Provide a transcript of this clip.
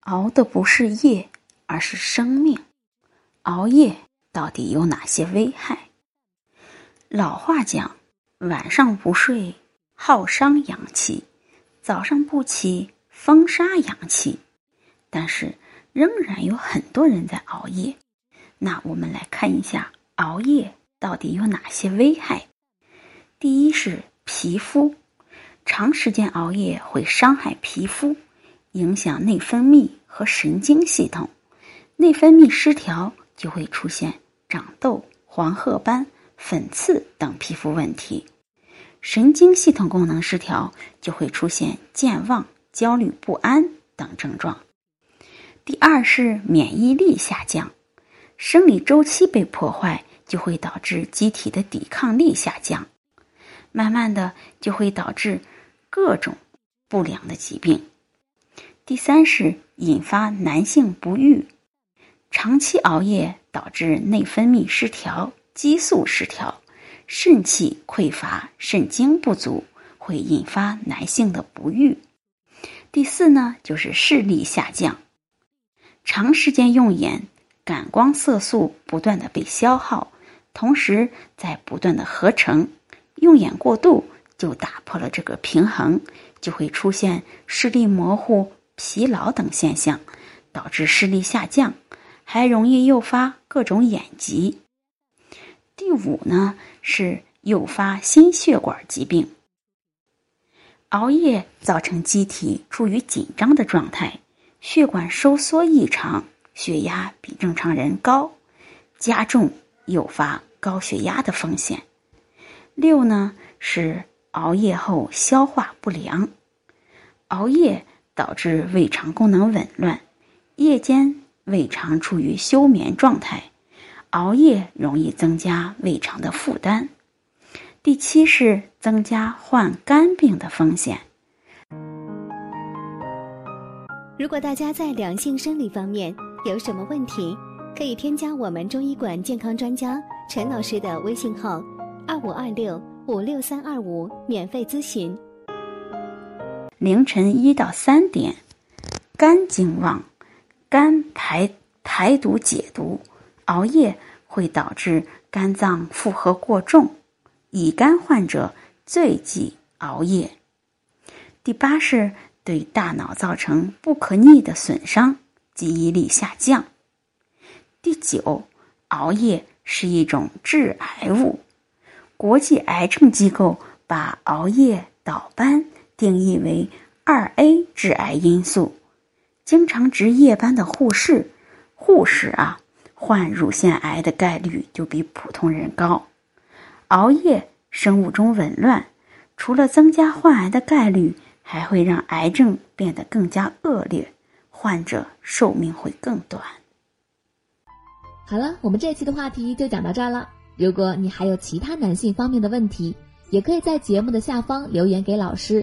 熬的不是夜，而是生命。熬夜到底有哪些危害？老话讲：“晚上不睡，耗伤阳气；早上不起，风杀阳气。”但是，仍然有很多人在熬夜。那我们来看一下，熬夜到底有哪些危害？第一是皮肤，长时间熬夜会伤害皮肤。影响内分泌和神经系统，内分泌失调就会出现长痘、黄褐斑、粉刺等皮肤问题；神经系统功能失调就会出现健忘、焦虑不安等症状。第二是免疫力下降，生理周期被破坏就会导致机体的抵抗力下降，慢慢的就会导致各种不良的疾病。第三是引发男性不育，长期熬夜导致内分泌失调、激素失调、肾气匮乏、肾精不足，会引发男性的不育。第四呢，就是视力下降，长时间用眼，感光色素不断的被消耗，同时在不断的合成，用眼过度就打破了这个平衡，就会出现视力模糊。疲劳等现象导致视力下降，还容易诱发各种眼疾。第五呢是诱发心血管疾病。熬夜造成机体处于紧张的状态，血管收缩异常，血压比正常人高，加重诱发高血压的风险。六呢是熬夜后消化不良，熬夜。导致胃肠功能紊乱，夜间胃肠处于休眠状态，熬夜容易增加胃肠的负担。第七是增加患肝病的风险。如果大家在两性生理方面有什么问题，可以添加我们中医馆健康专家陈老师的微信号：二五二六五六三二五，免费咨询。凌晨一到三点，肝经旺，肝排排毒解毒，熬夜会导致肝脏负荷过重，乙肝患者最忌熬夜。第八是对大脑造成不可逆的损伤，记忆力下降。第九，熬夜是一种致癌物，国际癌症机构把熬夜倒班。定义为二 A 致癌因素，经常值夜班的护士，护士啊，患乳腺癌的概率就比普通人高。熬夜，生物钟紊乱，除了增加患癌的概率，还会让癌症变得更加恶劣，患者寿命会更短。好了，我们这期的话题就讲到这儿了。如果你还有其他男性方面的问题，也可以在节目的下方留言给老师。